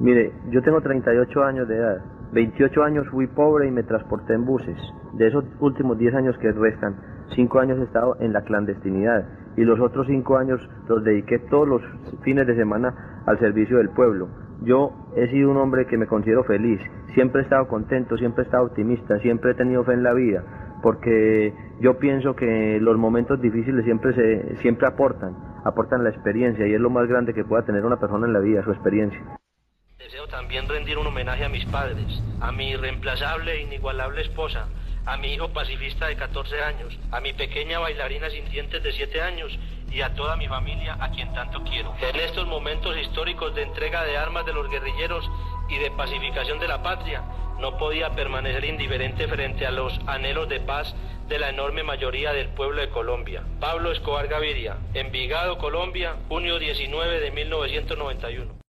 Mire, yo tengo 38 años de edad. 28 años fui pobre y me transporté en buses. De esos últimos 10 años que restan, 5 años he estado en la clandestinidad y los otros 5 años los dediqué todos los fines de semana al servicio del pueblo. Yo he sido un hombre que me considero feliz, siempre he estado contento, siempre he estado optimista, siempre he tenido fe en la vida, porque yo pienso que los momentos difíciles siempre se siempre aportan, aportan la experiencia y es lo más grande que pueda tener una persona en la vida, su experiencia. Deseo también rendir un homenaje a mis padres, a mi irreemplazable e inigualable esposa, a mi hijo pacifista de 14 años, a mi pequeña bailarina sin dientes de 7 años y a toda mi familia a quien tanto quiero. En estos momentos históricos de entrega de armas de los guerrilleros y de pacificación de la patria, no podía permanecer indiferente frente a los anhelos de paz de la enorme mayoría del pueblo de Colombia. Pablo Escobar Gaviria, Envigado, Colombia, junio 19 de 1991.